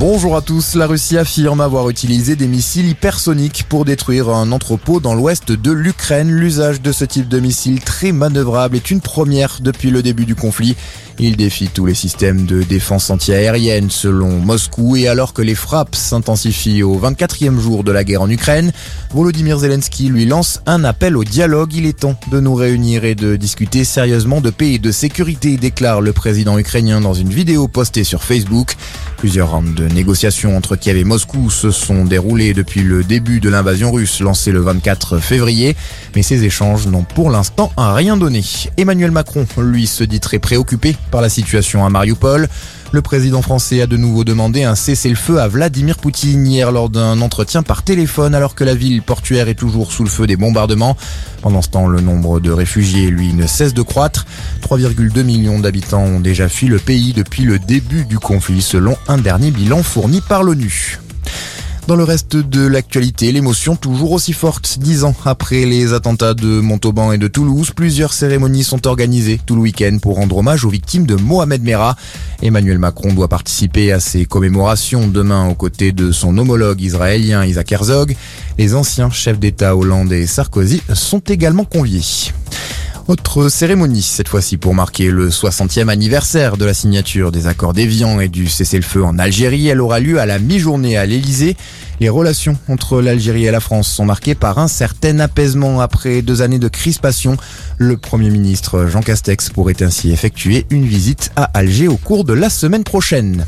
Bonjour à tous. La Russie affirme avoir utilisé des missiles hypersoniques pour détruire un entrepôt dans l'ouest de l'Ukraine. L'usage de ce type de missile très manœuvrable est une première depuis le début du conflit. Il défie tous les systèmes de défense antiaérienne selon Moscou et alors que les frappes s'intensifient au 24e jour de la guerre en Ukraine, Volodymyr Zelensky lui lance un appel au dialogue. Il est temps de nous réunir et de discuter sérieusement de paix et de sécurité, déclare le président ukrainien dans une vidéo postée sur Facebook. Plusieurs rounds de négociations entre Kiev et Moscou se sont déroulés depuis le début de l'invasion russe lancée le 24 février, mais ces échanges n'ont pour l'instant rien donné. Emmanuel Macron, lui, se dit très préoccupé par la situation à Mariupol. Le président français a de nouveau demandé un cessez-le-feu à Vladimir Poutine hier lors d'un entretien par téléphone alors que la ville portuaire est toujours sous le feu des bombardements. Pendant ce temps, le nombre de réfugiés, lui, ne cesse de croître. 3,2 millions d'habitants ont déjà fui le pays depuis le début du conflit selon un dernier bilan fourni par l'ONU. Dans le reste de l'actualité, l'émotion toujours aussi forte. Dix ans après les attentats de Montauban et de Toulouse, plusieurs cérémonies sont organisées tout le week-end pour rendre hommage aux victimes de Mohamed Merah. Emmanuel Macron doit participer à ces commémorations demain aux côtés de son homologue israélien Isaac Herzog. Les anciens chefs d'État Hollande et Sarkozy sont également conviés. Autre cérémonie, cette fois-ci pour marquer le 60e anniversaire de la signature des accords d'Évian et du cessez-le-feu en Algérie. Elle aura lieu à la mi-journée à l'Elysée. Les relations entre l'Algérie et la France sont marquées par un certain apaisement après deux années de crispation. Le Premier ministre Jean Castex pourrait ainsi effectuer une visite à Alger au cours de la semaine prochaine.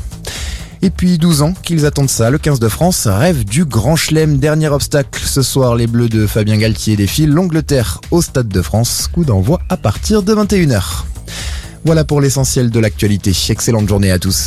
Et puis 12 ans qu'ils attendent ça, le 15 de France rêve du Grand Chelem. Dernier obstacle ce soir, les Bleus de Fabien Galtier défilent l'Angleterre au Stade de France. Coup d'envoi à partir de 21h. Voilà pour l'essentiel de l'actualité. Excellente journée à tous.